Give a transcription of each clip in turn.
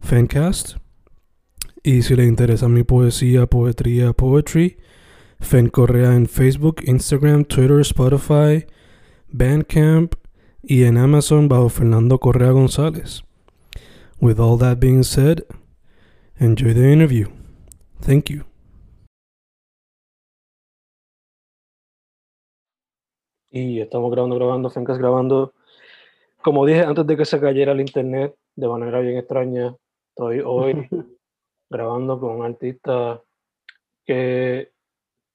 Fancast. Y si le interesa mi poesía, poetría, poetry, Fen Correa en Facebook, Instagram, Twitter, Spotify, Bandcamp y en Amazon bajo Fernando Correa González. With all that being said, enjoy the interview. Thank you. Y estamos grabando, grabando, Fencas grabando. Como dije antes de que se cayera el internet, de manera bien extraña, estoy hoy grabando con un artista que,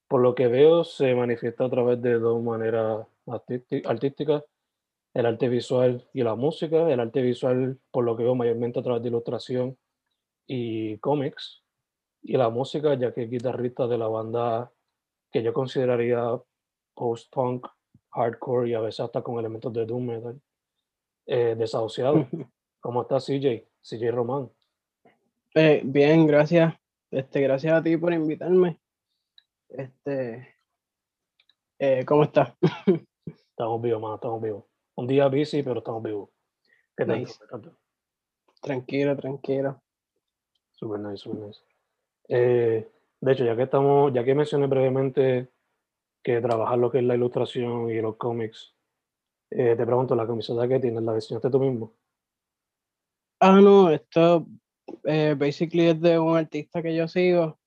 por lo que veo, se manifiesta a través de dos maneras artísticas, el arte visual y la música. El arte visual, por lo que veo, mayormente a través de ilustración y cómics. Y la música, ya que es guitarrista de la banda que yo consideraría post-punk hardcore y a veces hasta con elementos de doom metal. Eh, desahuciado. ¿Cómo estás, CJ? CJ Román. Eh, bien, gracias. Este, gracias a ti por invitarme. Este, eh, ¿cómo estás? estamos vivos, mano, estamos vivos. Un día busy, pero estamos vivos. ¿Qué tal? Nice. Tranquilo, tranquilo. Super nice, super nice. Eh, de hecho, ya que estamos, ya que mencioné brevemente que trabajar lo que es la ilustración y los cómics. Eh, te pregunto, ¿la camiseta que tienes la diseñaste tú mismo? Ah, no, esto eh, basically es de un artista que yo sigo.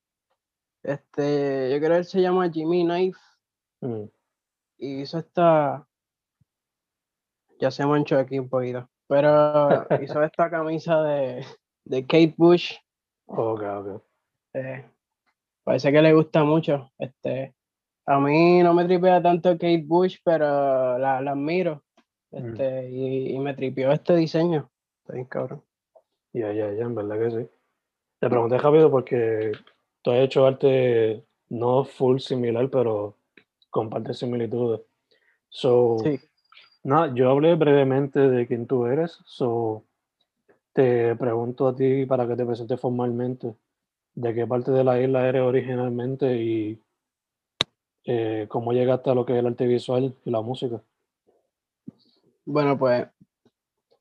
Este, yo creo que él se llama Jimmy Knife. Mm. Y hizo esta. Ya se manchó aquí un poquito. Pero hizo esta camisa de, de Kate Bush. Ok, ok. Eh, parece que le gusta mucho. Este, a mí no me tripea tanto Kate Bush, pero la, la admiro. Mm. Este, y, me tripió este diseño. Está bien cabrón. Ya, ya, ya, en verdad que sí. Te pregunté rápido porque tú has hecho arte no full similar, pero comparte similitudes. So, sí. nada, yo hablé brevemente de quién tú eres. So, te pregunto a ti para que te presentes formalmente de qué parte de la isla eres originalmente y eh, cómo llegaste a lo que es el arte visual y la música. Bueno, pues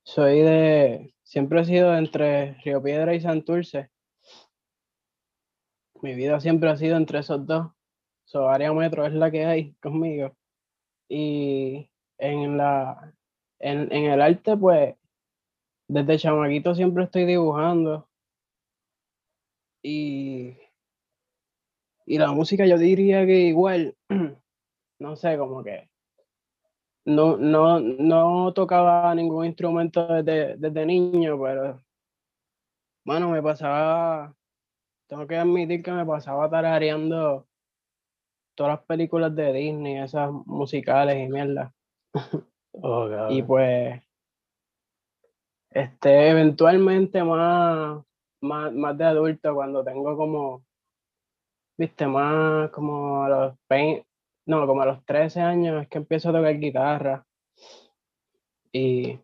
soy de, siempre he sido entre Río Piedra y Santurce. Mi vida siempre ha sido entre esos dos. So, área metro es la que hay conmigo. Y en la, en, en el arte, pues, desde chamaquito siempre estoy dibujando. Y y la música yo diría que igual, no sé, como que no, no, no tocaba ningún instrumento desde, desde niño, pero bueno, me pasaba, tengo que admitir que me pasaba tarareando todas las películas de Disney, esas musicales y mierda. Oh, y pues, este, eventualmente más, más, más de adulto, cuando tengo como viste, más como a los 20, no, como a los 13 años es que empiezo a tocar guitarra. Y,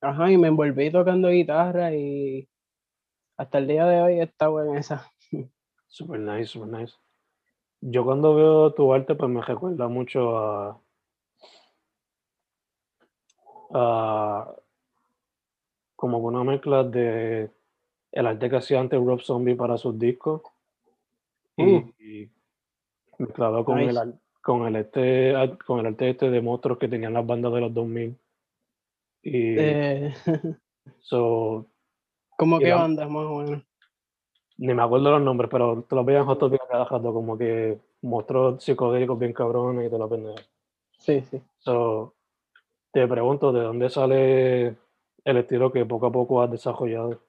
ajá, y me envolví tocando guitarra y hasta el día de hoy he estado en esa. Super nice, super nice. Yo cuando veo tu arte, pues me recuerda mucho a, a como una mezcla de el arte que hacía antes Rob Zombie para sus discos Mm. y, mezclado con el con el este con el arte este de monstruos que tenían las bandas de los 2000 y eh. so ¿Cómo Y qué bandas más o menos? Ni me acuerdo los nombres, pero te los veía en Hot Topic a cada rato, como que monstruos psicodélicos bien cabrones y te la pendeja. Sí, sí. So, te pregunto, ¿de dónde sale el estilo que poco a poco has desarrollado?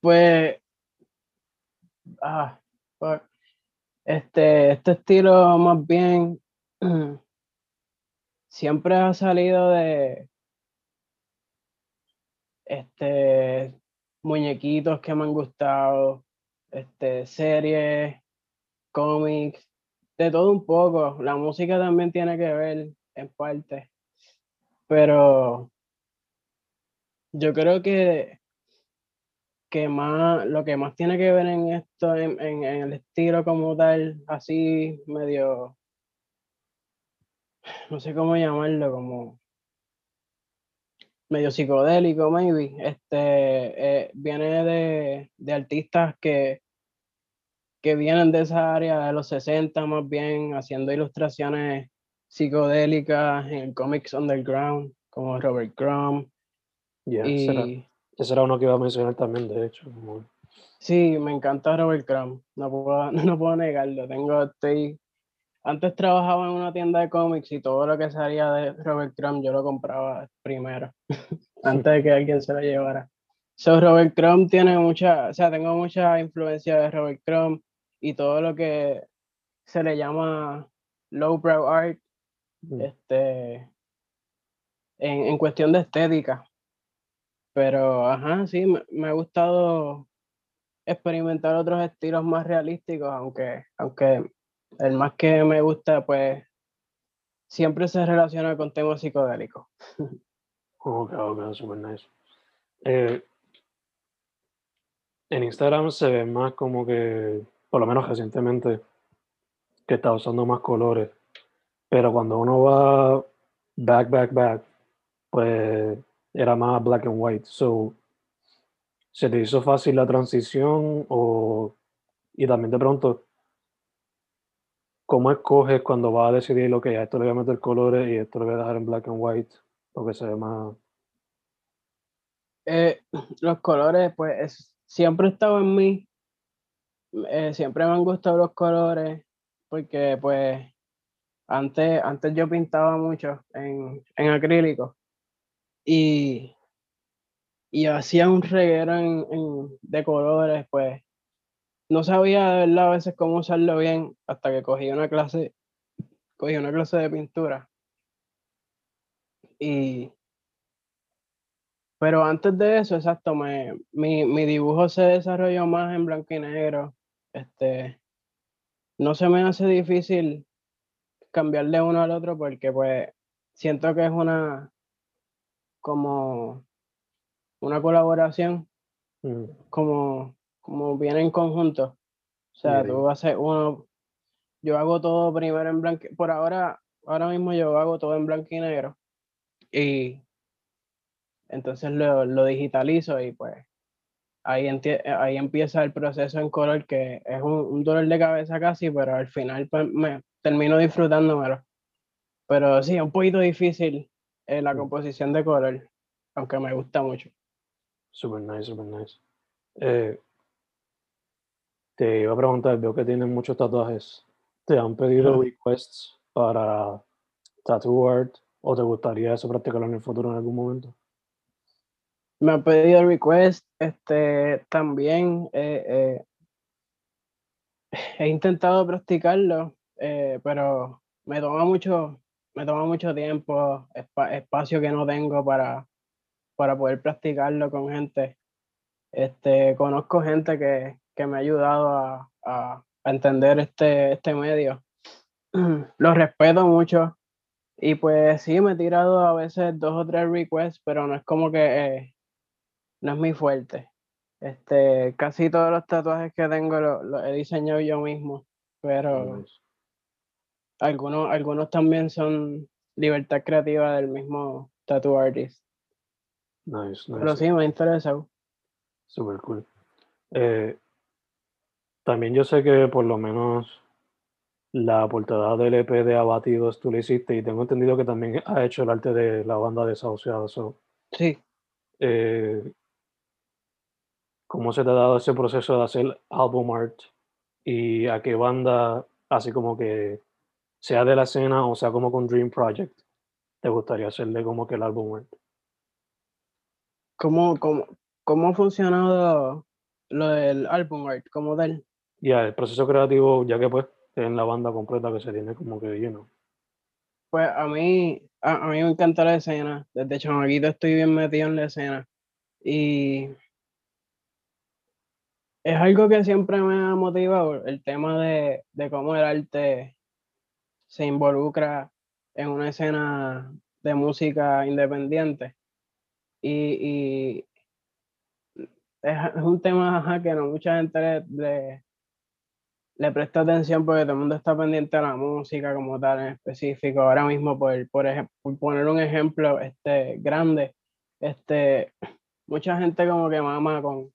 Pues, ah, fuck. Este, este estilo más bien siempre ha salido de este muñequitos que me han gustado, este, series, cómics, de todo un poco. La música también tiene que ver en parte, pero yo creo que que más, lo que más tiene que ver en esto, en, en- en el estilo como tal, así medio, no sé cómo llamarlo, como medio psicodélico, maybe, este, eh, viene de, de artistas que, que vienen de esa área de los 60 más bien, haciendo ilustraciones psicodélicas en cómics underground, como Robert Crumb, Yeah, y... ese era uno que iba a mencionar también, de hecho. como- Sí, me encanta Robert Crumb, no puedo, no puedo negarlo. Tengo, estoy, antes trabajaba en una tienda de cómics y todo lo que salía de Robert Crumb yo lo compraba primero, antes de que alguien se lo llevara. So, Robert Crumb tiene mucha, o sea, tengo mucha influencia de Robert Crumb y todo lo que se le llama lowbrow art, Mm. este, en, en cuestión de estética. Pero, ajá, sí, me, me ha gustado experimentar otros estilos más realísticos, aunque, aunque el más que me gusta, pues, siempre se relaciona con temas psicodélicos. Ok, ok, super nice. Eh, en Instagram se ve más como que, por lo menos recientemente, que está usando más colores. Pero cuando uno va back, back, back, pues era más black and white. So, ¿se te hizo fácil la transición? O, y también te pregunto, ¿cómo escoges cuando vas a decidir, ok, a esto le voy a meter colores y esto lo voy a dejar en black and white? Porque se ve más... Eh, los colores, pues, es- siempre estado en mí. eh, siempre me han gustado los colores, porque, pues, antes, antes yo pintaba mucho en, en acrílico y, y hacía un reguero en- en- de colores, pues, no sabía verdad a veces cómo usarlo bien hasta que cogí una clase, cogí una clase de pintura. Y, pero antes de eso, exacto, me, mi, mi dibujo se desarrolló más en blanco y negro. Este, no se me hace difícil cambiar de uno al otro porque pues siento que es una como una colaboración, mm, como, como viene en conjunto. O sea, Bien. tú haces uno, yo hago todo primero en blanco, por ahora, ahora mismo yo hago todo en blanco y negro. Y entonces lo, lo digitalizo y pues ahí, ahí empieza el proceso en color que es un, un dolor de cabeza casi, pero al final pues, me termino disfrutándomelo. Pero sí, es un poquito difícil eh, la Mm. composición de color, aunque me gusta mucho. Super nice, super nice. Eh, te iba a preguntar, veo que tienes muchos tatuajes. ¿Te han pedido requests para tattoo art o te gustaría eso practicarlo en el futuro en algún momento? Me han pedido request, este, también eh, eh, he intentado practicarlo, pero me toma mucho, me toma mucho tiempo, espa- espacio que no tengo para, para poder practicarlo con gente. Este, conozco gente que, que me ha ayudado a, a- entender este, este medio. Lo respeto mucho y pues sí, me he tirado a veces dos o tres requests, pero no es como que eh, no es mi fuerte. Este, casi todos los tatuajes que tengo los he diseñado yo mismo, pero algunos, algunos también son libertad creativa del mismo tattoo artist. nice, Pero nice. sí, me ha interesado. Super cool. Eh, también yo sé que por lo menos la portada del EP de Abatidos tú le hiciste y tengo entendido que también has hecho el arte de la banda Desahuciados. So, Sí, eh, ¿cómo se te ha dado ese proceso de hacer album art? ¿Y a qué banda, así como que sea de la escena o sea como con Dream Project, te gustaría hacerle como que el álbum art? ¿Cómo, cómo, cómo ha funcionado lo del álbum art como tal? Ya, el proceso creativo, ya que pues en la banda completa que se tiene como que lleno. Pues a mí, a, a mí me encanta la escena. Desde chamaquito estoy bien metido en la escena. Y es algo que siempre me ha motivado, el tema de, de cómo el arte se involucra en una escena de música independiente. Y, y es, un tema ajá, que no mucha gente le, le, le presta atención porque todo el mundo está pendiente de la música como tal en específico. Ahora mismo, por, por poner un ejemplo este, grande, este, mucha gente como que mama con,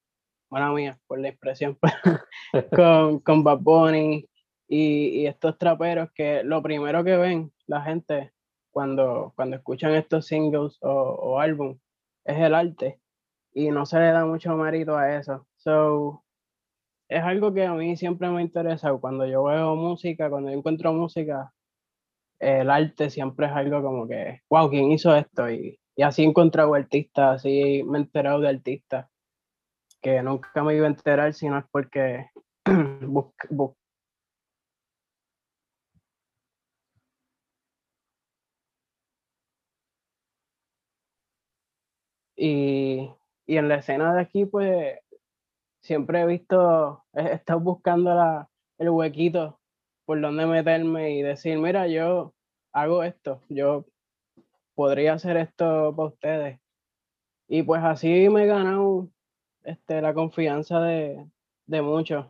mala mía, por la expresión, con, con Bad Bunny y, y estos traperos que lo primero que ven la gente cuando, cuando escuchan estos singles o, o álbum es el arte y no se le da mucho mérito a eso. So, es algo que a mí siempre me ha interesado. Cuando yo veo música, cuando yo encuentro música, el arte siempre es algo como que, wow, ¿quién hizo esto? Y, y así he encontrado artistas, así me he enterado de artistas que nunca me iba a enterar si no es porque bus- bus- y, y en la escena de aquí, pues siempre he visto, he estado buscando la, el huequito por donde meterme y decir, mira, yo hago esto, yo podría hacer esto para ustedes. Y pues así me he ganado este, la confianza de, de muchos,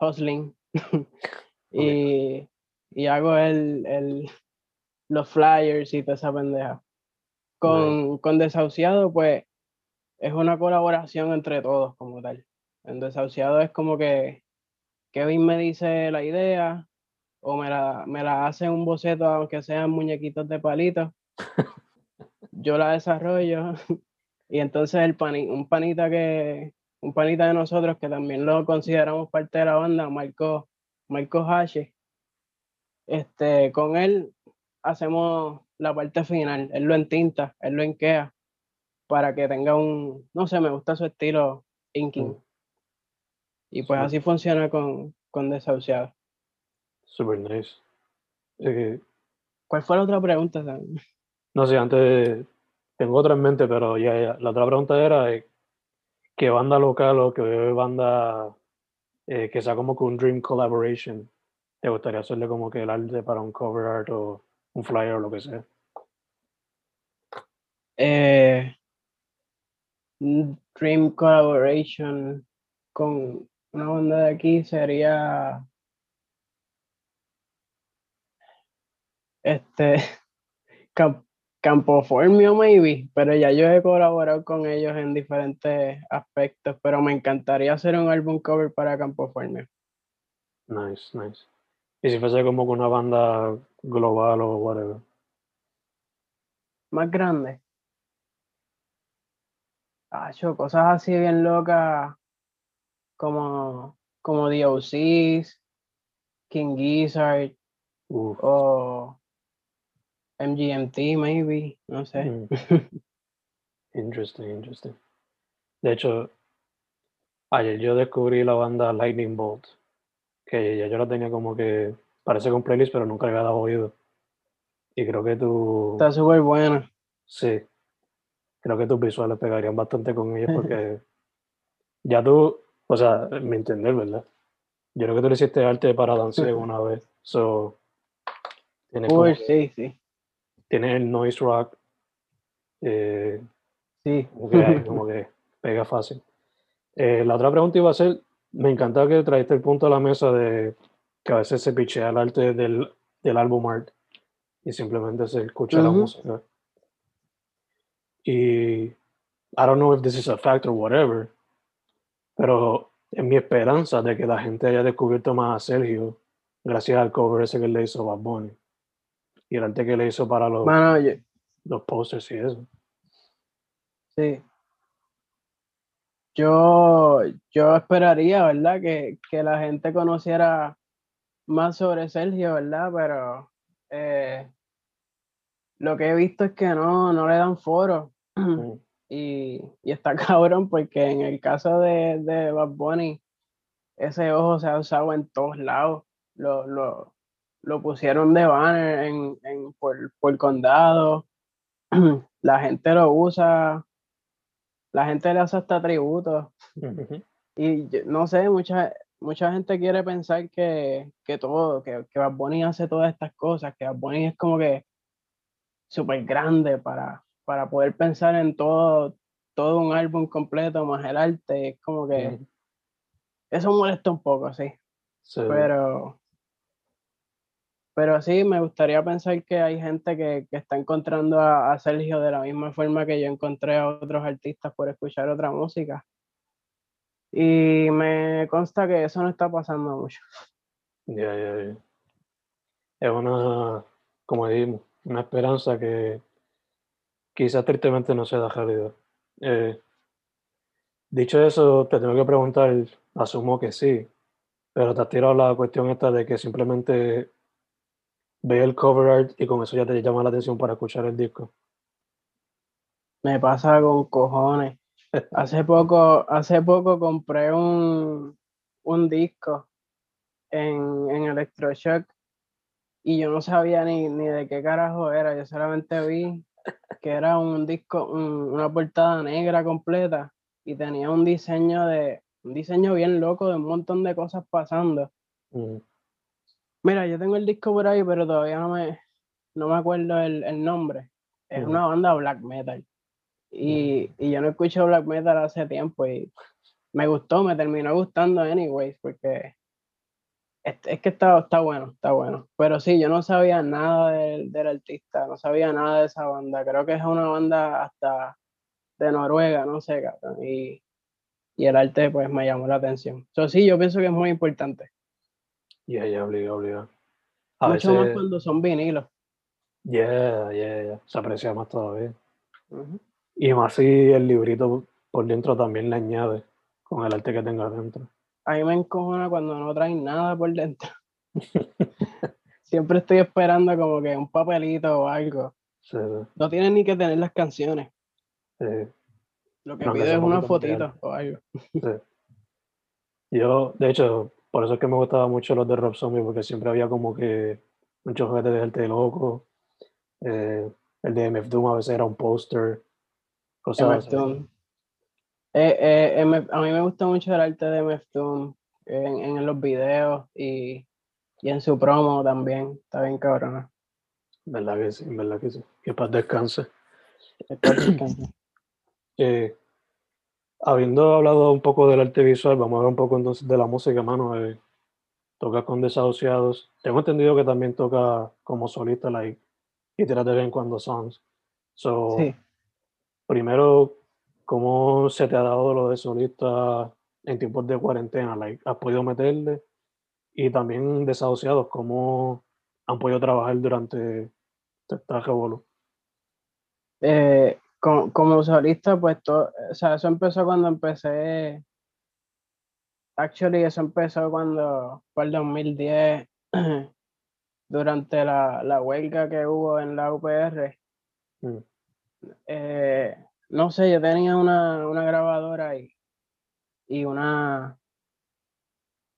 hustling. y, y hago el, el, los flyers y toda esa pendeja. Con, con Desahuciado, pues es una colaboración entre todos como tal. En Desahuciado es como que Kevin me dice la idea o me la, me la hace un boceto, aunque sean muñequitos de palitos. Yo la desarrollo y entonces el pani- un panita que un panita de nosotros que también lo consideramos parte de la banda, Marco, Marco Hashi, este, con él hacemos la parte final, él lo entinta, él lo enquea para que tenga un, no sé, me gusta su estilo inking. Mm. Y pues Sí. así funciona con, con Desahuciado. Super nice. Eh, ¿Cuál fue la otra pregunta? Sam? no sé, antes tengo otra en mente, pero ya, ya. La otra pregunta era eh, ¿qué banda local o qué banda eh, que sea como que un dream collaboration te gustaría hacerle como que el arte para un cover art o un flyer o lo que sea? Eh, Dream Collaboration con una banda de aquí sería este Cam- Campoformio maybe, pero ya yo he colaborado con ellos en diferentes aspectos, pero me encantaría hacer un álbum cover para Campoformio. Nice, nice. Y si fuese como que una banda global o whatever. Más grande. Acho, cosas así bien locas como, como The OCs, King Gizzard Uf. o MGMT maybe, no sé. Mm. Interesting, interesting. De hecho, ayer yo descubrí la banda Lightning Bolt, que ya yo la tenía como que, parece con playlist, pero nunca le había dado oído. Y creo que tú, Está súper buena. sí, creo que tus visuales pegarían bastante con ellos porque ya tú, o sea, me entender, ¿verdad? Yo creo que tú le hiciste arte para danzar una vez, so, tienes, Uy, sí, sí, tienes el noise rock, eh, sí. como que, ahí como que pega fácil. Eh, la otra pregunta iba a ser, me encanta que trajiste el punto a la mesa de que a veces se pichea el arte del, del álbum art y simplemente se escucha la música. Y I don't know if this is a fact or whatever, pero es mi esperanza de que la gente haya descubierto más a Sergio gracias al cover ese que le hizo Bad Bunny y el arte que le hizo para los, Mano, yo- los posters y eso. sí. yo, yo esperaría, ¿verdad? Que, que la gente conociera más sobre Sergio, ¿verdad? Pero eh, lo que he visto es que no, no le dan foro. Y, y está cabrón porque en el caso de, de Bad Bunny, ese ojo se ha usado en todos lados. Lo, lo, lo pusieron de banner en, en, por, por condado. La gente lo usa. La gente le hace hasta tributo. Ujú. Y yo- no sé, mucha, mucha gente quiere pensar que, que todo, que, que Bad Bunny hace todas estas cosas, que Bad Bunny es como que súper grande para, para poder pensar en todo, todo un álbum completo más el arte. Es como que Ujú. eso molesta un poco, sí. Sí. Pero, pero sí, me gustaría pensar que hay gente que, que está encontrando a, a Sergio de la misma forma que yo encontré a otros artistas por escuchar otra música. Y me consta que eso no está pasando mucho. Ya, ya, ya. Es una, como dijimos, una esperanza que quizás tristemente no sea realidad. Eh, dicho eso, te tengo que preguntar, asumo que sí, pero te has tirado la cuestión esta de que simplemente ve el cover art y con eso ya te llama la atención para escuchar el disco. Me pasa con cojones. Hace poco, hace poco compré un, un disco en, en Electroshock y yo no sabía ni, ni de qué carajo era. Yo solamente vi que era un disco, un- una portada negra completa y tenía un diseño de, un diseño bien loco de un montón de cosas pasando. Mm, Mira, yo tengo el disco por ahí, pero todavía no me, no me acuerdo el, el nombre. Es una banda black metal. Y, y yo no escucho black metal hace tiempo y me gustó, me terminó gustando anyways, porque es, es que está, está bueno, está bueno. Pero sí, yo no sabía nada del, del artista, no sabía nada de esa banda. Creo que es una banda hasta de Noruega, no sé, cabrón. Y, y el arte pues me llamó la atención. So, sí, yo pienso que es muy importante. Ya, ya, obliga, obliga. A Mucho más veces, cuando son vinilos. yeah, yeah, yeah, se aprecia más todavía. Y más si el librito por dentro también le añade con el arte que tenga dentro. A mí me encojona cuando no traen nada por dentro. Siempre estoy esperando como que un papelito o algo. Sí, No tienen ni que tener las canciones. sí, Lo que No, sea es un una fotito o algo. sí. Yo, de hecho, por eso es que me gustaban mucho los de Rob Zombie, porque siempre había como que muchos juguetes de arte loco. Eh, el de MF Doom a veces era un póster, cosas MF. Doom. Eh, eh, MF a mí me gusta mucho el arte de MF Doom en, en los videos y, y en su promo también. Está bien cabrona. ¿Verdad que sí? ¿Verdad que sí? Que paz descanse. Descansa. Eh, habiendo hablado un poco del arte visual, vamos a hablar un poco entonces de la música, mano. Eh, toca con Desahuciados. Tengo entendido que también toca como solista, like, y tiras de vez en cuando songs. So, Sí. primero, ¿cómo se te ha dado lo de solista en tiempos de cuarentena? Like, ¿Has podido meterle? Y también Desahuciados, ¿cómo han podido trabajar durante esta revolú? Eh, co- como solista, pues todo, o sea, eso empezó cuando empecé. Actually, eso empezó cuando fue el 2010, durante la, la huelga que hubo en la UPR. Mm. Eh, no sé, yo tenía una, una grabadora y, y una,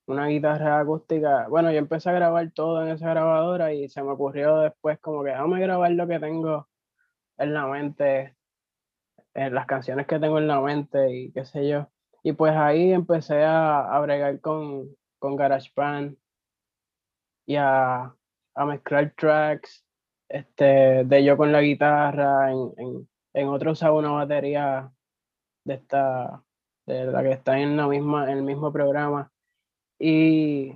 una guitarra acústica. Bueno, yo empecé a grabar todo en esa grabadora y se me ocurrió después como que déjame grabar lo que tengo en la mente, en las canciones que tengo en la mente y qué sé yo. Y pues ahí empecé a, a bregar con, con GarageBand y a, a mezclar tracks este, de yo con la guitarra, en otro usaba una batería de esta, de la que está en la misma, el mismo programa. Y,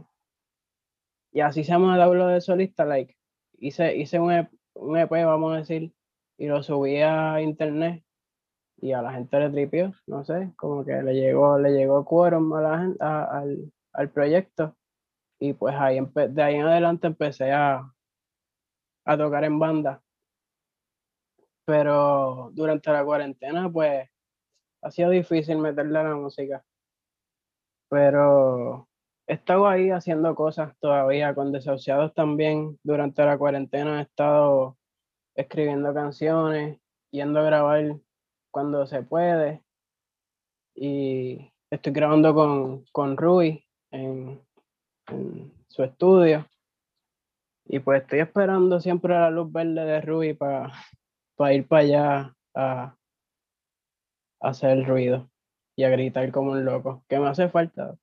y así se dado lo de solista, like, hice, hice un, EP, un EP, vamos a decir, y lo subí a internet y a la gente le tripió, no sé, como que le llegó, le llegó quórum a la gente, al, al proyecto. Y pues ahí de ahí en adelante empecé a, a tocar en banda. Pero durante la cuarentena, pues ha sido difícil meterle a la música. Pero he estado ahí haciendo cosas todavía con desahuciados también. Durante la cuarentena he estado escribiendo canciones, yendo a grabar cuando se puede. Y estoy grabando con, con Rui en, en su estudio. Y pues estoy esperando siempre la luz verde de Rui para ir para allá a, hacer el ruido y a gritar como un loco, que me hace falta.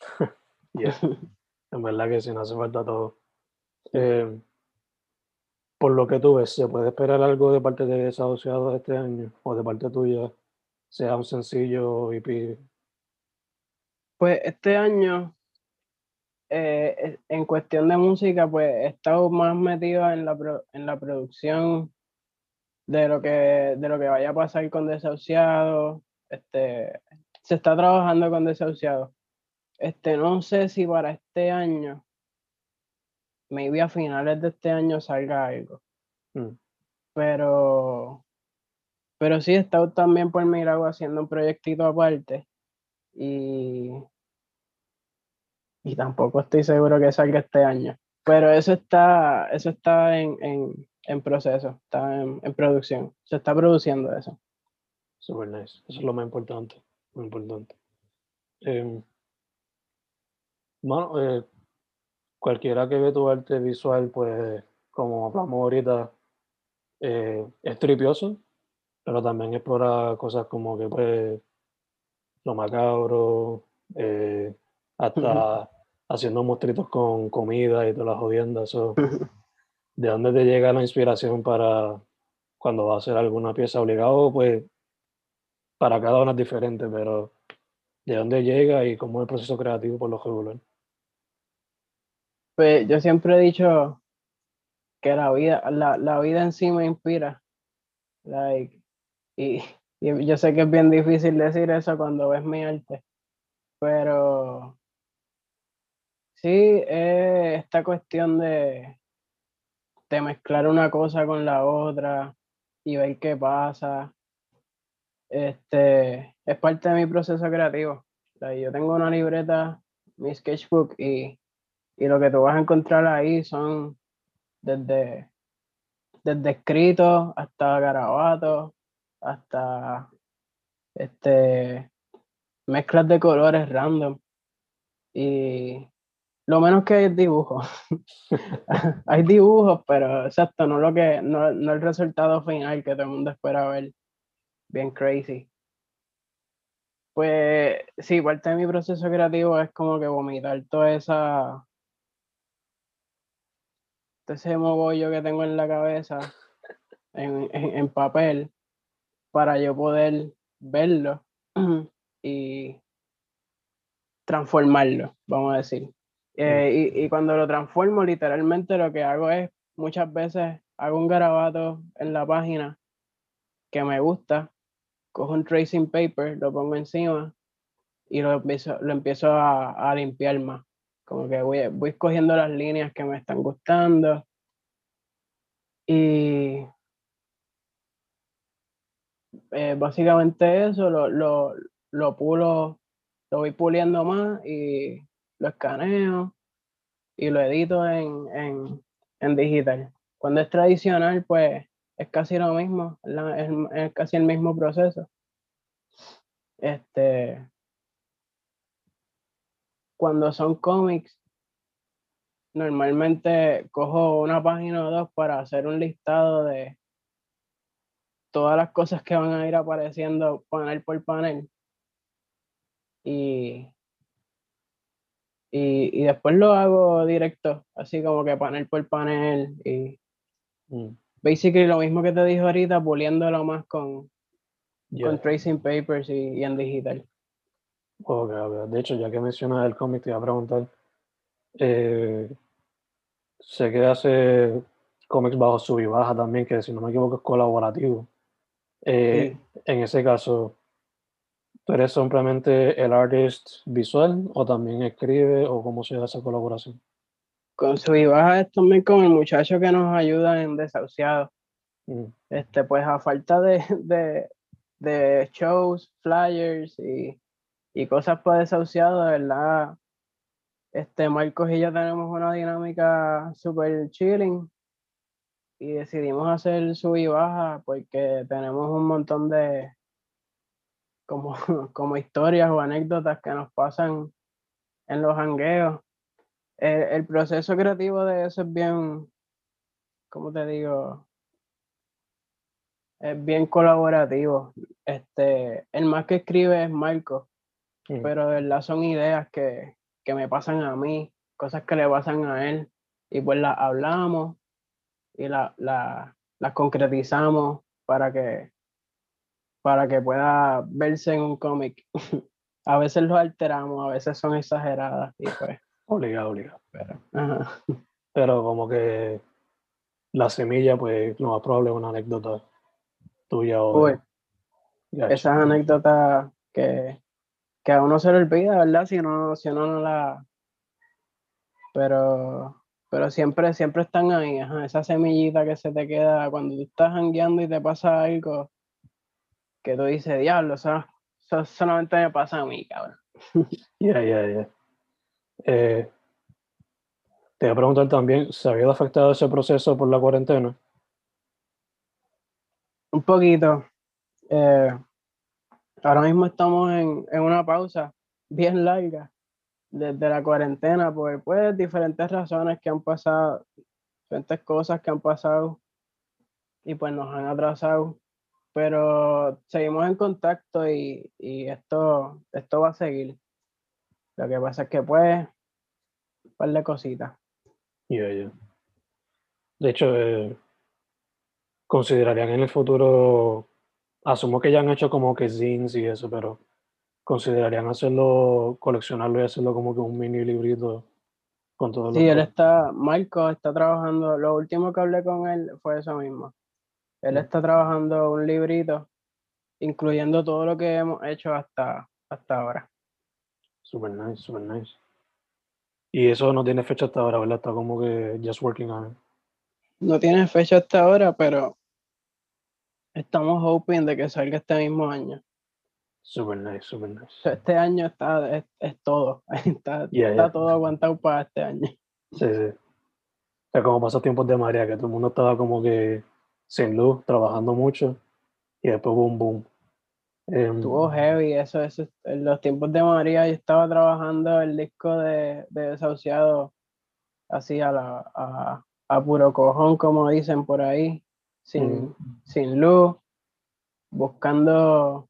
En verdad que sí, no hace falta todo. Eh, por lo que tú ves, ¿se puede esperar algo de parte de Desahuciados este año o de parte tuya? Sea un sencillo EP. Pues este año eh, en cuestión de música, pues he estado más metido en la, en la producción de lo, que, de lo que vaya a pasar con Desahuciado. Este, se está trabajando con Desahuciado. Este, no sé si para este año, maybe a finales de este año salga algo. Mm. Pero, pero sí he estado también por Mirago haciendo un proyectito aparte. Y y tampoco estoy seguro que salga este año. Pero eso está, eso está en, proceso, está en, producción, se está produciendo eso. Super nice, eso es lo más importante, muy importante. Em, bueno, eh, cualquiera que ve tu arte visual, pues como hablamos ahorita, eh, es tripioso, pero también explora cosas como que pues lo macabro, eh, hasta haciendo mostritos con comida y todas las jodiendas. ¿De dónde te llega la inspiración para cuando vas a hacer alguna pieza obligado? Pues para cada una es diferente, pero ¿de dónde llega y cómo es el proceso creativo por lo regular? Pues yo siempre he dicho que la vida, la, la vida en sí me inspira. Like, y, yo sé que es bien difícil decir eso cuando ves mi arte, pero Sí, eh, esta cuestión de, mezclar una cosa con la otra y ver qué pasa. Este, es parte de mi proceso creativo. yo tengo una libreta, mi sketchbook, y, y, lo que tú vas a encontrar ahí son desde, desde escritos hasta garabatos, hasta este, mezclas de colores random. Y lo menos que hay es dibujo. hay dibujos, pero exacto, no lo que, no, el resultado final que todo el mundo espera ver. Bien crazy. Pues sí, parte de mi proceso creativo es como que vomitar toda esa. Todo ese mogollo que tengo en la cabeza en, en papel para yo poder verlo y transformarlo, vamos a decir. Eh, y, y, cuando lo transformo, literalmente lo que hago es, muchas veces hago un garabato en la página que me gusta, cojo un tracing paper, lo pongo encima y lo empiezo, lo empiezo a, a limpiar más. Como que voy, voy escogiendo las líneas que me están gustando. Y eh, básicamente eso, lo, lo, lo pulo, lo voy puliendo más y lo escaneo y lo edito en, digital. Cuando es tradicional, pues es casi lo mismo, es, casi el mismo proceso. Este, cuando son cómics, normalmente cojo una página o dos para hacer un listado de todas las cosas que van a ir apareciendo panel por panel. Y y, y, después lo hago directo, así como que panel por panel y mm. basically lo mismo que te dije ahorita, puliéndolo más con, con tracing papers y, en digital. Ok, De hecho, ya que mencionas el cómic, te iba a preguntar, eh, sé que hace cómics bajo sub y baja también, que si no me equivoco es colaborativo. Eh, en ese caso, ¿Tú eres simplemente el artist visual o también escribe o cómo se da esa colaboración? Con su baja es también con el muchacho que nos ayuda en Desahuciado. Mm. Este, pues a falta de, de shows, flyers y, y cosas por desahuciado, de verdad. Este, Marcos y yo tenemos una dinámica super chilling y decidimos hacer sub y baja porque tenemos un montón de como, como historias o anécdotas que nos pasan en los hangueos. El, el proceso creativo de eso es bien, ¿cómo te digo? Es bien colaborativo. Este, el más que escribe es Marco, Mm. pero de verdad son ideas que, que me pasan a mí, cosas que le pasan a él, y pues las hablamos y la, la- las concretizamos para que, para que pueda verse en un cómic. A veces lo alteramos, a veces son exageradas, y pues, Obligado, obligado. pero, ajá. Pero como que la semilla, pues lo más probable es una anécdota tuya o Uy, esas anécdotas que, que a uno se le olvida, ¿verdad? Si uno, si uno no la... Pero, pero siempre, siempre están ahí, ajá, esa semillita que se te queda cuando tú estás jangueando y te pasa algo que tú dices, diablo, eso, eso solamente me pasa a mí, cabrón. Ya, ya, ya. Eh, te voy a preguntar también, ¿se había afectado ese proceso por la cuarentena? Un poquito. eh, ahora mismo estamos en, en una pausa bien larga desde la cuarentena, por pues, diferentes razones que han pasado, diferentes cosas que han pasado y pues nos han atrasado. Pero seguimos en contacto y, y esto, esto va a seguir. Lo que pasa es que pues, un par de cositas. Ya, ya. De hecho, eh, considerarían en el futuro, asumo que ya han hecho como que zines y eso, pero considerarían hacerlo, coleccionarlo y hacerlo como que un mini librito con todos Sí, él está, Marco está trabajando, lo último que hablé con él fue eso mismo. Él está trabajando un librito, incluyendo todo lo que hemos hecho hasta, hasta ahora. Super nice, super nice. Y eso no tiene fecha hasta ahora, ¿verdad? Está como que just working on it. No tiene fecha hasta ahora, pero estamos hoping de que salga este mismo año. Super nice, super nice. Este año está, es, es todo, está, está todo aguantado para este año. Sí, sí. O sea, como pasó tiempos de María, que todo el mundo estaba como que sin luz, trabajando mucho, y después boom, boom. Em, Estuvo heavy, eso, eso, en los tiempos de María yo estaba trabajando el disco de, de Desahuciado así a, la, a, a puro cojón, como dicen por ahí, sin, sin luz, buscando,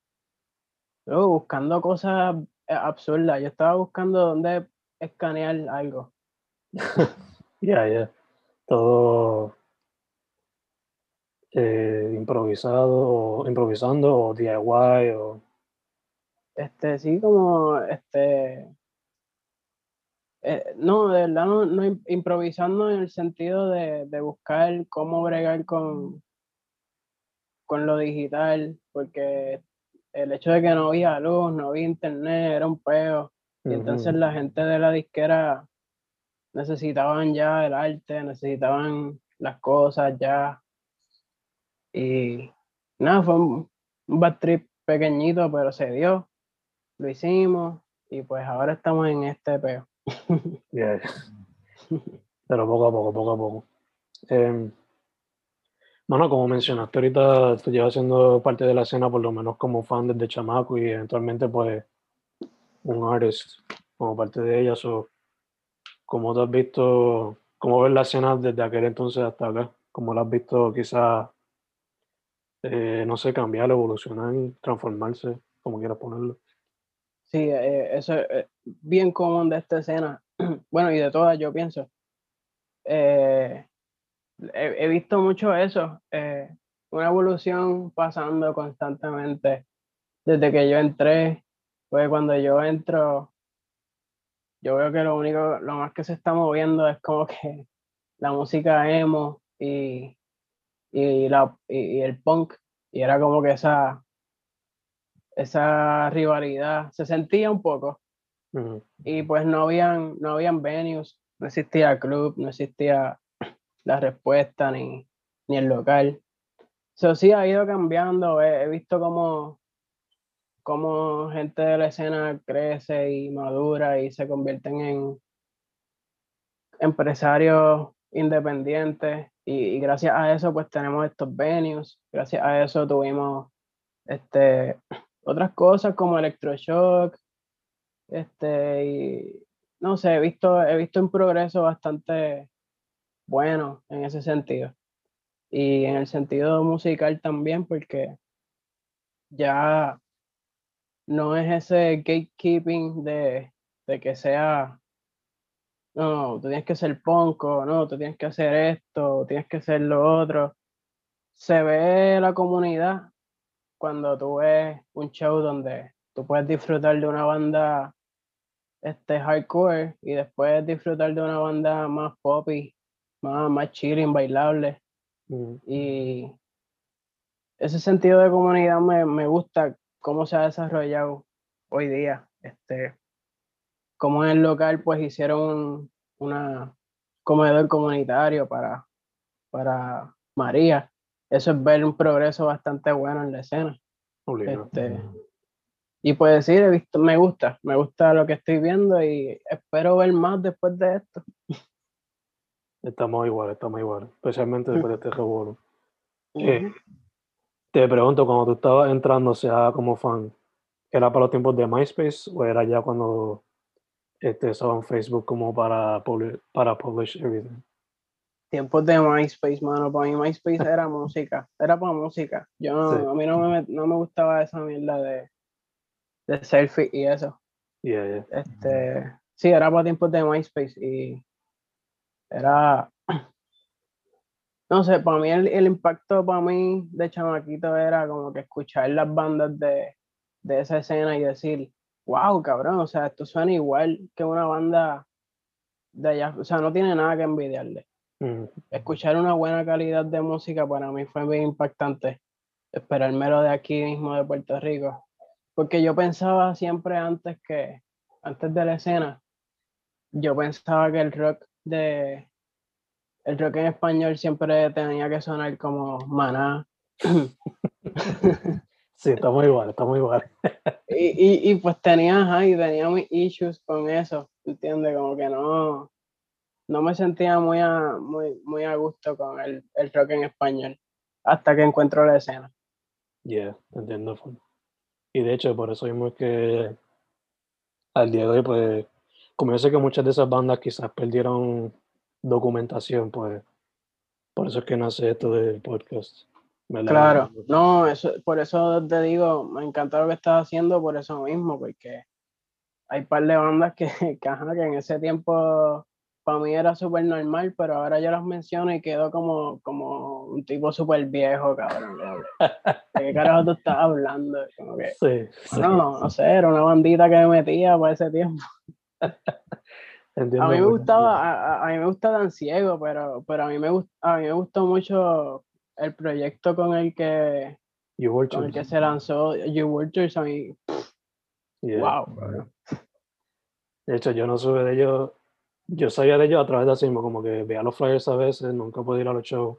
oh, buscando cosas absurdas. Yo estaba buscando dónde escanear algo. Ya, ya. Todo eh, improvisado o improvisando o DIY o Este, sí, como, este, eh, no, de verdad, no, no im- improvisando en el sentido de, de buscar cómo bregar con, con lo digital, porque el hecho de que no había luz, no había internet, era un peo. Y entonces la gente de la disquera necesitaban ya el arte, necesitaban las cosas ya. Y nada, fue un, bad trip pequeñito, pero se dio. Lo hicimos y pues ahora estamos en este peo. Pero poco a poco, poco a poco. Em, bueno, como mencionaste ahorita, tú llevas siendo parte de la escena por lo menos como fan desde chamaco y eventualmente pues un artist como parte de ella. So, ¿Cómo te has visto, cómo ves la escena desde aquel entonces hasta acá? ¿Cómo la has visto quizás, eh, no sé, cambiar, evolucionar, transformarse, como quieras ponerlo? Sí, eh, eso es bien común de esta escena. Bueno, y de todas, yo pienso. Eh, he, visto mucho eso, eh, una evolución pasando constantemente desde que yo entré. Pues cuando yo entro, yo veo que lo único, lo más que se está moviendo es como que la música emo y, y, la, y, y el punk. Y era como que esa, esa rivalidad se sentía un poco y pues no habían, no habían venues, no existía club, no existía la respuesta ni, ni el local. Eso sí ha ido cambiando, he, he visto como cómo gente de la escena crece y madura y se convierten en empresarios independientes y, gracias a eso pues tenemos estos venues, gracias a eso tuvimos este, otras cosas como electroshock, este, y no sé, he visto, he visto un progreso bastante bueno en ese sentido. Y en el sentido musical también, porque ya no es ese gatekeeping de, de que sea, no, tú tienes que ser ponco, no, tú tienes que hacer esto, tienes que hacer lo otro. Se ve la comunidad cuando tú ves un show donde tú puedes disfrutar de una banda este hardcore y después disfrutar de una banda más poppy, más, más chilling, bailable. Mm. Y ese sentido de comunidad me, me gusta cómo se ha desarrollado hoy día. Este, como en el local, pues hicieron un una comedor comunitario para, para María. Eso es ver un progreso bastante bueno en la escena. Obligado. Este, y pues sí, he visto, me gusta, me gusta lo que estoy viendo y espero ver más después de esto. Estamos igual, estamos igual, especialmente después de este revuelo. Eh, te pregunto, cuando tú estabas entrando, sea como fan, ¿era para los tiempos de MySpace o era ya cuando este, estaba en Facebook como para, para publish everything? Tiempos de MySpace, mano. Para mí MySpace era música, era para música. Yo no, Sí. a mí no me, no me gustaba esa mierda de, de selfie y eso. Yeah, yeah. Este, sí, era para tiempos de MySpace y era, no sé, para mí el, el impacto para mí de chamaquito era como que escuchar las bandas de, de esa escena y decir, wow, cabrón, o sea, esto suena igual que una banda de allá, o sea, no tiene nada que envidiarle. Mm, Escuchar una buena calidad de música para mí fue bien impactante, esperármelo de aquí mismo de Puerto Rico, porque yo pensaba siempre antes que, antes de la escena, yo pensaba que el rock de el rock en español siempre tenía que sonar como maná. Sí, estamos igual, estamos igual. Y, y, y pues tenía, ajá, y tenía mis issues con eso, ¿entiendes? Como que no, no me sentía muy a, muy, muy a gusto con el, el rock en español, hasta que encuentro la escena. Yeah, entiendo. Y de hecho, por eso mismo es que al día de hoy, pues, como yo sé que muchas de esas bandas quizás perdieron documentación, pues, por eso es que nace esto del podcast. ¿Verdad? Claro, no, eso, por eso te digo, me encanta lo que estás haciendo por eso mismo, porque hay un par de bandas que, que, ajá, que en ese tiempo para mí era súper normal, pero ahora yo las menciono y quedo como, como un tipo súper viejo, cabrón. ¿De qué carajo tú estás hablando? Como que, Sí, sí, no, no sé, era una bandita que me metía para ese tiempo. entiendo A mí me gustaba, a, a- mí me gusta Dan Ciego, pero, pero a mí me a mí me gustó mucho el proyecto con el que, con el que se lanzó You a mí, Yeah. wow. De hecho, yo no supe de ellos, yo sabía de ellos a través de así mismo, como que veía los flyers a veces, nunca pude ir a los shows,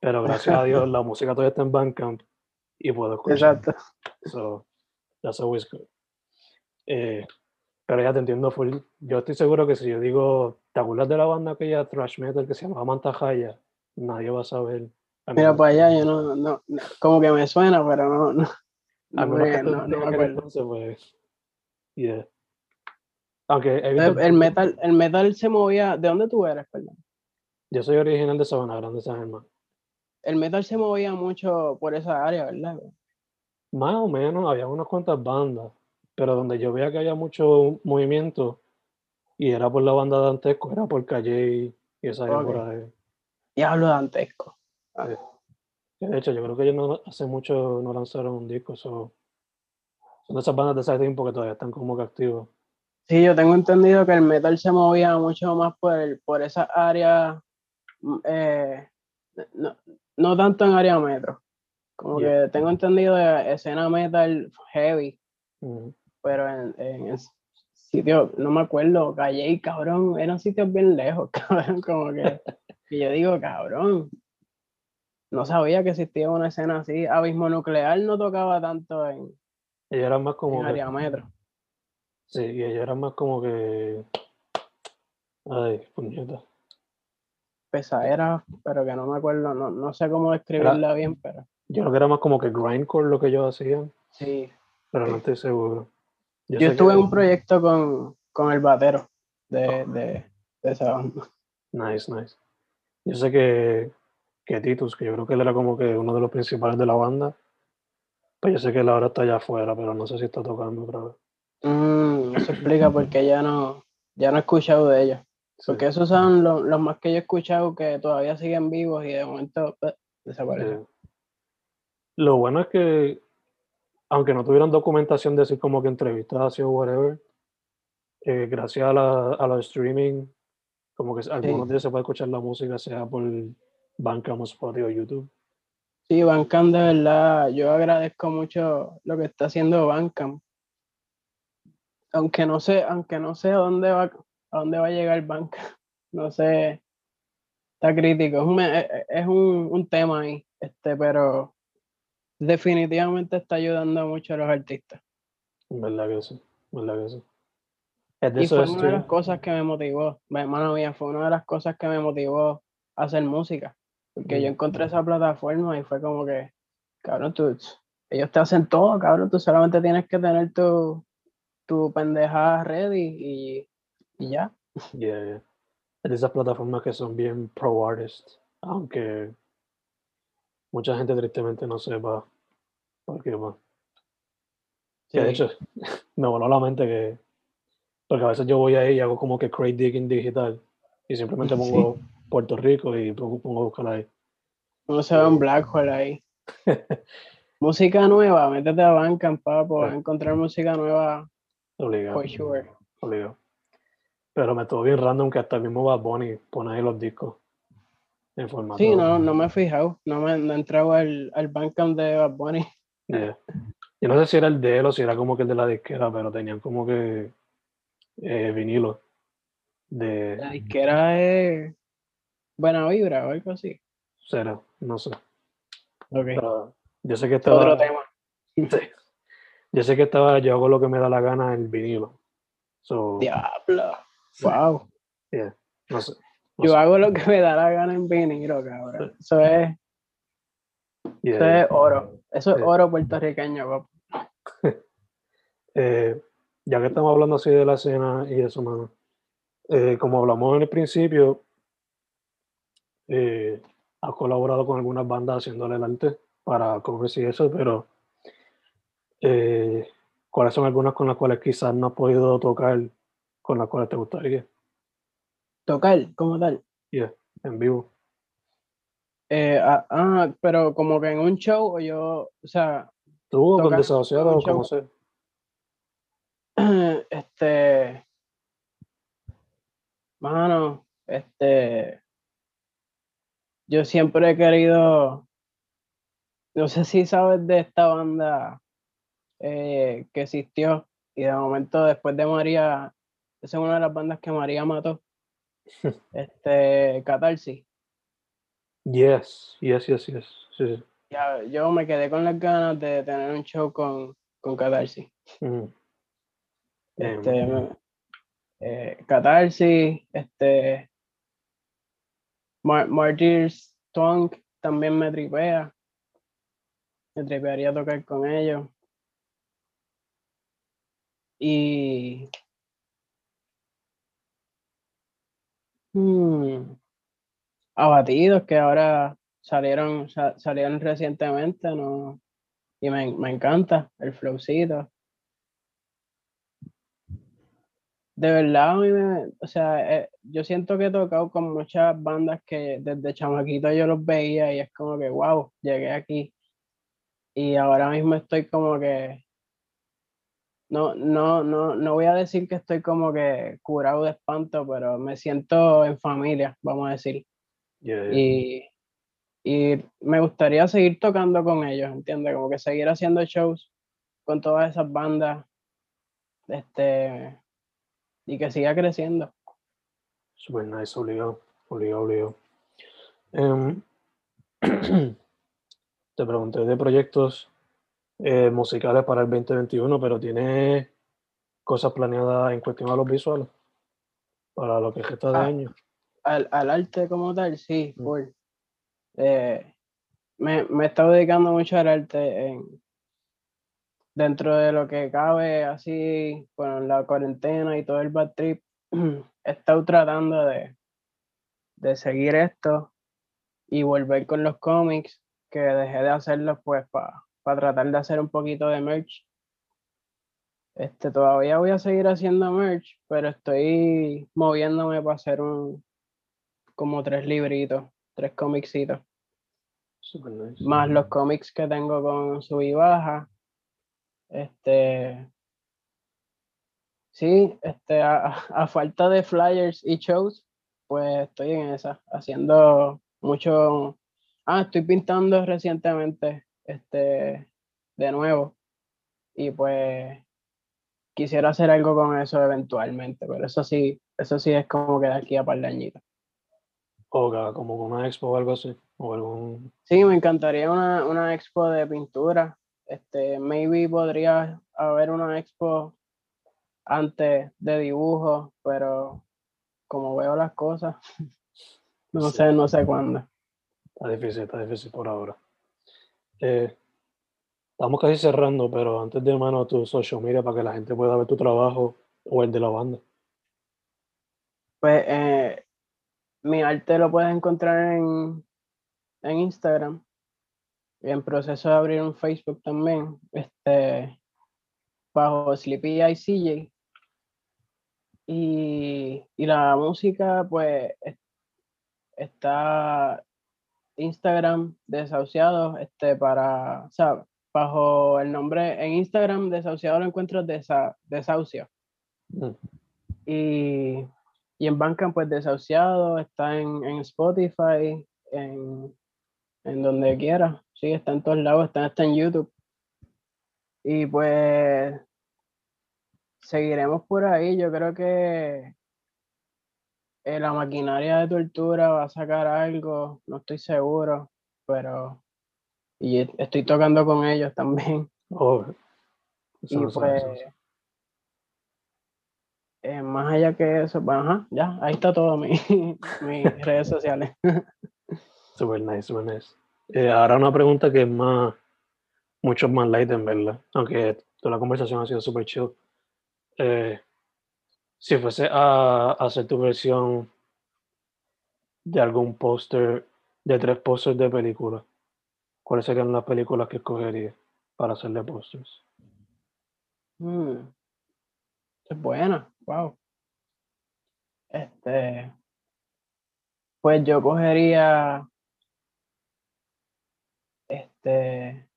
pero gracias a Dios la música todavía está en Bandcamp y puedo escuchar. Exacto. So, that's always good. Eh, pero ya te entiendo full. Yo estoy seguro que si yo digo, ¿te acuerdas de la banda aquella thrash metal que se llamaba Mantajaya? Nadie va a saber. A Mira para allá, yo no, no, no, como que me suena, pero no, no, a no, me, no- no me acuerdo. entonces, pues, yeah. Aunque El, metal, el metal se movía, ¿de dónde tú eres, perdón? yo soy original de Sabana Grande, San Germán. El metal se movía mucho por esa área, ¿verdad? Más o menos, había unas cuantas bandas, pero donde yo veía que había mucho movimiento y era por la banda de Antesco, era por Calle y esa área por Ok. ahí. Diablo dantesco. De hecho, yo creo que ellos no, hace mucho no lanzaron un disco, so- son de esas bandas de ese tiempo que todavía están como que activos. Sí, yo tengo entendido que el metal se movía mucho más por, el- por esa área, mm, eh, no, no tanto en área metro. Como Yeah. que tengo entendido de escena metal heavy, pero en, en es- sitio, no me acuerdo, Calle, cabrón, eran sitios bien lejos, cabrón, como que, que yo digo, cabrón, no sabía que existía una escena así. Abismo Nuclear no tocaba tanto en, Ella era más como en que, área metro. sí, y ella era más como que, ay, puñeta. Pesadera, pero que no me acuerdo, no, no sé cómo describirla bien, pero Yo creo que era más como que grindcore lo que ellos hacían, sí. pero no estoy seguro. Yo, sé estuve que- en un proyecto con, con el batero de, de, de esa banda. Nice, nice. Yo sé que, que Titus, que yo creo que él era como que uno de los principales de la banda, pues yo sé que él ahora está allá afuera, pero no sé si está tocando otra vez. Mm, eso explica por qué ya no, ya no he escuchado de ellos. Sí. Porque esos son los, los más que yo he escuchado que todavía siguen vivos y de momento eh, desaparecen. Lo bueno es que, aunque no tuvieran documentación de decir como que entrevistas o whatever, eh, gracias a, la, a los streaming, como que algunos días se puede escuchar la música, sea por Bandcamp, Spotify o YouTube. Sí, Bandcamp de verdad, yo agradezco mucho lo que está haciendo Bandcamp. Aunque no sé, aunque no sé a dónde va, a dónde va a llegar Bandcamp. No sé, está crítico. Es un, me- es- es un, un tema ahí, este, pero definitivamente está ayudando mucho a los artistas. Verdad que sí, verdad que sí. Es de Y fue una de las cosas que me motivó, hermano mía, fue una de las cosas que me motivó a hacer música. Porque yo Mm. encontré esa plataforma y fue como que, cabrón, tú, ellos te hacen todo, cabrón, tú solamente tienes que tener tu, tu pendeja ready y, y ya. Yeah, yeah. Es de esas plataformas que son bien pro artist, aunque mucha gente tristemente no sepa por qué va. De Sí. hecho, me voló la mente que, porque a veces yo voy ahí y hago como que crate digging digital y simplemente Sí. Puerto Rico y pongo, pongo a buscar ahí. Uno se ve un black hole ahí. música nueva, métete a Bandcamp, papo, vas a encontrar música nueva, Obligado, for sure. obligado. Pero me estuvo bien random que hasta el mismo Bad Bunny pone ahí los discos en formato. Sí, no, no me he fijado, no me no he entrado al, al Bandcamp de Bad Bunny. Yeah. Yo no sé si era el de él o si era como que el de la disquera, pero tenían como que eh, vinilo de La disquera es Buena Vibra o algo así. cera, no sé. Ok, Pero yo sé que es otro estaba, tema. sí. yo sé que estaba, yo hago lo que me da la gana en el vinilo. So, Diablo. Wow. yeah, no sé. no Yo sé. hago lo que me da la gana en vinilo, cabrón. Eso es, Yeah, eso es oro. Eso es oro puertorriqueño, papo. Eh, ya que estamos hablando así de la escena y eso, mano, eh, como hablamos en el principio, eh, has colaborado con algunas bandas haciéndole el arte para covers y eso, pero eh, ¿cuáles son algunas con las cuales quizás no has podido tocar, con las cuales te gustaría? Tocar, como tal. Yeah, en vivo. Eh, ah, ah, pero como que en un show o yo, o sea, Tú, con Tocar desasociado en un o como sea. este, mano, este, yo siempre he querido, no sé si sabes de esta banda eh, que existió y de momento después de María, esa es una de las bandas que María mató, este, Catarsis. Yes, yes, yes, yes. Sí, sí. Ya, yo me quedé con las ganas de tener un show con, con Catarsis. Em, Este, eh, Catarsis, este, Mar Tongue también me tripea. Me tripearía tocar con ellos. Y. hmm, abatidos que ahora salieron, sa- salieron recientemente, ¿no? Y me, me encanta el flowcito. De verdad, a mí me, o sea, eh, yo siento que he tocado con muchas bandas que desde chamaquito yo los veía y es como que, wow, llegué aquí. Y ahora mismo estoy como que, no, no, no, no voy a decir que estoy como que curado de espanto, pero me siento en familia, vamos a decir. yeah, yeah. Y, y me gustaría seguir tocando con ellos, ¿entiendes? Como que seguir haciendo shows con todas esas bandas, este, y que siga creciendo. Super nice, obligado, obligado, obligado. Em, te pregunté de proyectos eh, musicales para el 2021, pero tiene cosas planeadas en cuestión a los visuales para lo que resta de Ah. año. Al, al arte como tal, sí, Mm. full. Eh, me, me he estado dedicando mucho al arte en, dentro de lo que cabe, así, con la cuarentena y todo el bad trip. He estado tratando de, de seguir esto y volver con los cómics, que dejé de hacerlos pues para tratar de hacer un poquito de merch. Este, todavía voy a seguir haciendo merch, pero estoy moviéndome para hacer un, como tres libritos, tres comicsitos, nice. más los cómics que tengo con sub y baja. Este, sí, este, a, a- falta de flyers y shows, pues estoy en esa, haciendo mucho. Ah, estoy pintando recientemente, este, de nuevo, y pues quisiera hacer algo con eso eventualmente, pero eso sí, eso sí es como que de aquí a par de añitos. O ca- como con una expo o algo así. O algún. Sí, me encantaría una, una expo de pintura. Este, maybe podría haber una expo antes de dibujo, pero como veo las cosas, no Sí. sé, no sé cuándo. Está difícil, está difícil por ahora. Eh, estamos casi cerrando, pero antes de mano tu social media para que la gente pueda ver tu trabajo o el de la banda. Pues eh, mi arte lo puedes encontrar en, en Instagram. Y en proceso de abrir un Facebook también. Este, bajo Sleepy ICJ. Y, y la música, pues, es- está Instagram Desahuciados, este, para, o sea, bajo el nombre, en Instagram Desahuciado lo encuentro desa, Desahucio. Mm. Y, y en Bandcamp, pues, Desahuciado, está en, en Spotify, en, en donde quiera. Sí, está en todos lados, está hasta en YouTube. Y pues seguiremos por ahí. Yo creo que eh, la maquinaria de tortura va a sacar algo, no estoy seguro, pero y estoy tocando con ellos también. Oh, Y no pues eh, más allá que eso, ajá, ya, ahí está todo mi, mis redes sociales. Super nice, super nice. Eh, ahora una pregunta que es más, mucho más light en verdad, aunque toda la conversación ha sido super chill. Eh, si fuese a, hacer tu versión de algún póster, de tres pósters de películas, ¿cuáles serían las películas que escogerías para hacerle pósters? Mm, es buena, wow. Este, pues yo cogería, este,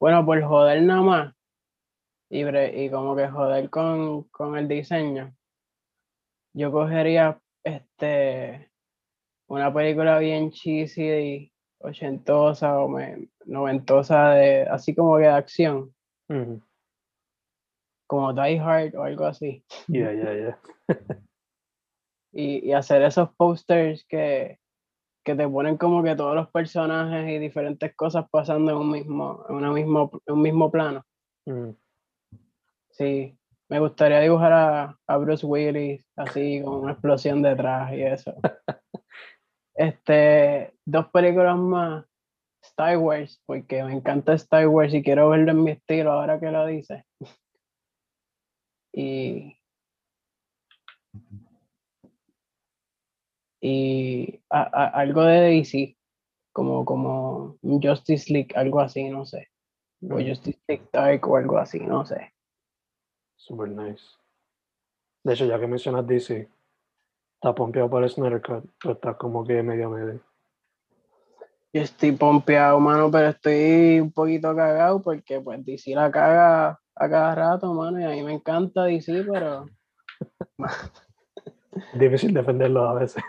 bueno, por joder nada más y, bre- y como que joder con, con el diseño, yo cogería, este, una película bien cheesy y ochentosa o me- noventosa de, así como que de acción, como Die Hard o algo así. Yeah, yeah, yeah. y, y hacer esos posters que, que te ponen como que todos los personajes y diferentes cosas pasando en un mismo, en una mismo, en un mismo plano. Sí, me gustaría dibujar a, a Bruce Willis así con una explosión detrás y eso. Este, dos películas más, Star Wars, porque me encanta Star Wars y quiero verlo en mi estilo ahora que lo dice. Y, y a- a- algo de DC, como, como Justice League, algo así, no sé. O. Justice League Dark o algo así, no sé. Super nice. De hecho, ya que mencionas DC, está pompeado para Snyder Cut, pero está como que medio medio. Yo estoy pompeado, mano, pero estoy un poquito cagado porque pues DC la caga a cada rato, mano, y a mí me encanta DC, pero difícil defenderlo a veces.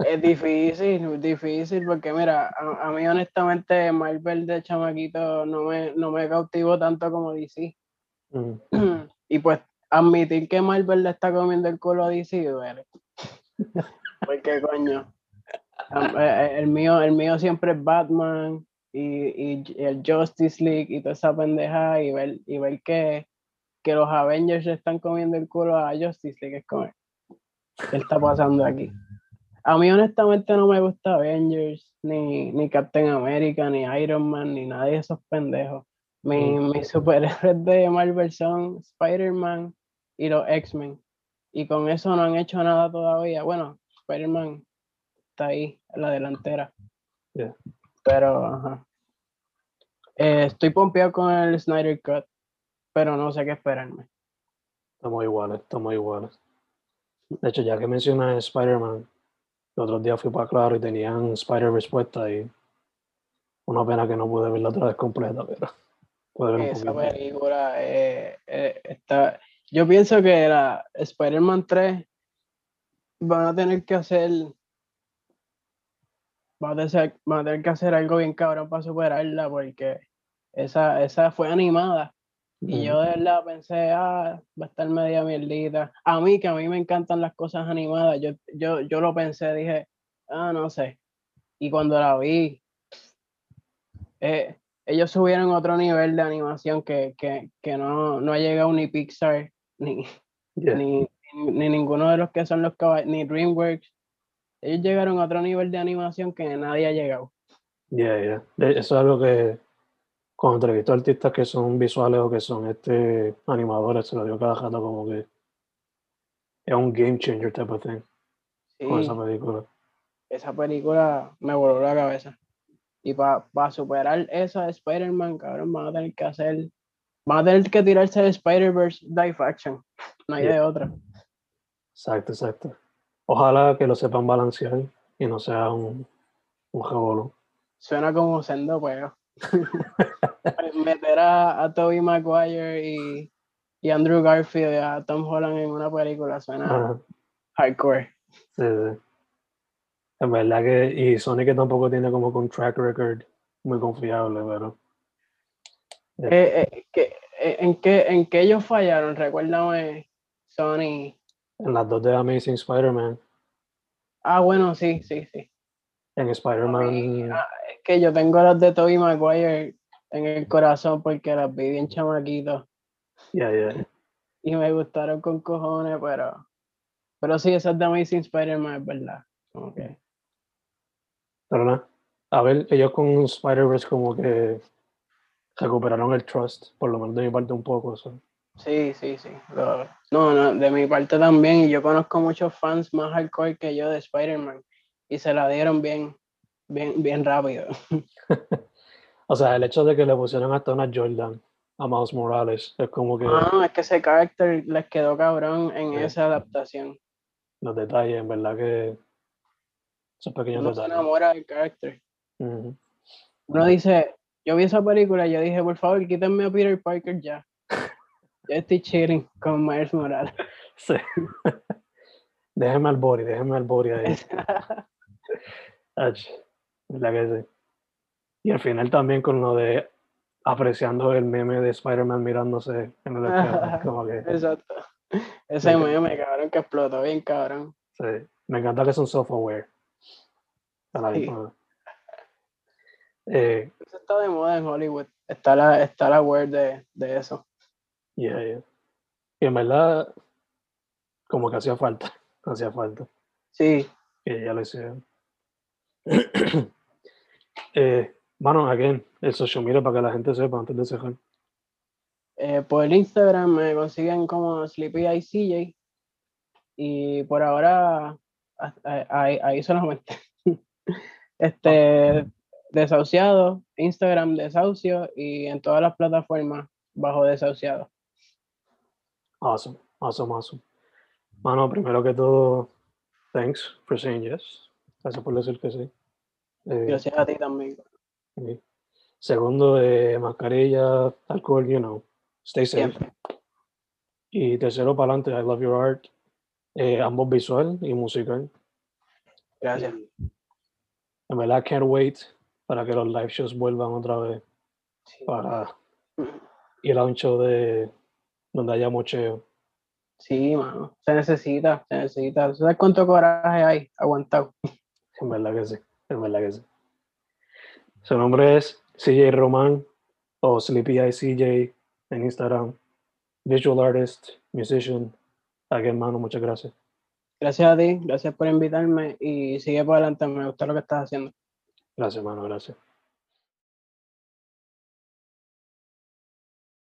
Es difícil, difícil, porque mira, a, a mí honestamente Marvel de chamaquito no me, no me cautivó tanto como DC. Y pues admitir que Marvel le está comiendo el culo a DC duele. Porque coño. eh, eh, El mío, el mío siempre es Batman, y, y el Justice League y toda esa pendeja y ver, y ver que, que los Avengers le están comiendo el culo a Justice League. Es como, ¿qué está pasando aquí? A mí honestamente no me gusta Avengers, ni, ni Captain America, ni Iron Man, ni nadie de esos pendejos. Mi, Mm. mis superhéroes de Marvel son Spider-Man y los X-Men. Y con eso no han hecho nada todavía. Bueno, Spider-Man está ahí, en la delantera. Yeah. Pero, ajá. Eh, estoy pompeado con el Snyder Cut, pero no sé qué esperarme. Estamos iguales, estamos iguales. De hecho, ya que mencionas Spider-Man, el otro día fui para Claro y tenían Spider-Verse puesta y una pena que no pude verla otra vez completa, pero pude ver un Esa poquito. película eh, eh, está. Yo pienso que la Spider-Man 3 van a tener que hacer. Van a, tener, van a tener que hacer algo bien cabrón para superarla, porque esa, esa fue animada. Y yo de verdad pensé, ah, va a estar media mierdita. A mí, que a mí me encantan las cosas animadas, yo, yo, yo lo pensé, dije, ah, no sé. Y cuando la vi, eh, ellos subieron otro nivel de animación que, que, que no, no ha llegado ni Pixar, ni, Yeah. ni, ni ninguno de los que son los ni DreamWorks. Ellos llegaron a otro nivel de animación que nadie ha llegado. Yeah, yeah. Eso es algo que cuando entrevisto a artistas que son visuales o que son este animadores, se lo digo cada rato como que es un game changer type of thing con esa película. esa película me voló la cabeza. Y para superar eso de Spider-Man, cabrón, van a tener que hacer. Van a tener que tirarse de Spider-Verse live action. No hay Yeah. de otra. Exacto, exacto. Ojalá que lo sepan balancear y no sea un, un revolú. Suena como sendo juego. Meter a, a Tobey Maguire y, y Andrew Garfield y a Tom Holland en una película suena Ajá, hardcore. sí, sí. En verdad que, y Sony que tampoco tiene como un track record muy confiable, pero Eh, eh, que- eh, ¿en, qué, ¿En qué ellos fallaron? Recuérdame, Sony. en las dos de Amazing Spider-Man, Ah, bueno, sí, sí, sí. En Spider-Man, Ah, es que yo tengo las de Tobey Maguire en el corazón porque las vi bien chamaquito yeah, yeah. y me gustaron con cojones, pero, pero sí, esas de Amazing Spider-Man es verdad. Como que, Pero nada, a ver, ellos con Spider-Verse como que recuperaron el trust, por lo menos de mi parte un poco. so. sí, sí, sí. lo- no, no, de mi parte también. Y yo conozco muchos fans más hardcore que yo de Spider-Man y se la dieron bien, bien, bien rápido. O sea, el hecho de que le pusieron hasta una Jordan a Miles Morales es como que Ah, es que ese carácter les quedó cabrón en Sí. esa adaptación. los detalles, en verdad que esos pequeños Uno se detalles. enamora del carácter. Uno dice, yo vi esa película y yo dije, por favor, quítenme a Peter Parker ya. Yo estoy chilling con Miles Morales. Sí. déjeme al body, déjeme al body ahí. Ach, ¿Verdad que sí? Y al final también con lo de apreciando el meme de Spider-Man mirándose en el espejo. como que, Exacto. Ese Me meme, cabrón, que explotó bien, cabrón. sí. Me encanta que son self-aware. A la Sí. Eh, Eso está de moda en Hollywood. Está la, está la word de, de eso. yeah, yeah. Y en verdad, como que hacía falta. Hacía falta. Sí, que ya lo hicieron. eh, bueno, again, el social media para que la gente sepa antes de cerrar. eh, por el Instagram me consiguen como Sleepy ICJ. Y por ahora, ahí, ahí solamente. Este, desahuciado, Instagram desahucio y en todas las plataformas bajo desahuciado. Awesome, awesome, awesome. Mano, primero que todo, thanks for saying yes. Gracias por decir que sí. Eh, Gracias a ti también. Segundo, eh, mascarilla, alcohol, you know, stay safe. Siempre. Y tercero, para adelante, I love your art. Eh, ambos visual y musical. Gracias. En verdad, can't wait para que los live shows vuelvan otra vez. Sí. Para ir a un show de donde haya mocheo. Sí, mano. Se necesita, se necesita. ¿Sabes cuánto coraje hay aguantado? En verdad que sí, en verdad que sí. Su nombre es CJ Roman o Sleepy Eye CJ en Instagram. Visual artist, musician. Aquí, hermano, muchas gracias. Gracias a ti, gracias por invitarme y sigue por adelante, me gusta lo que estás haciendo. Gracias, hermano, gracias.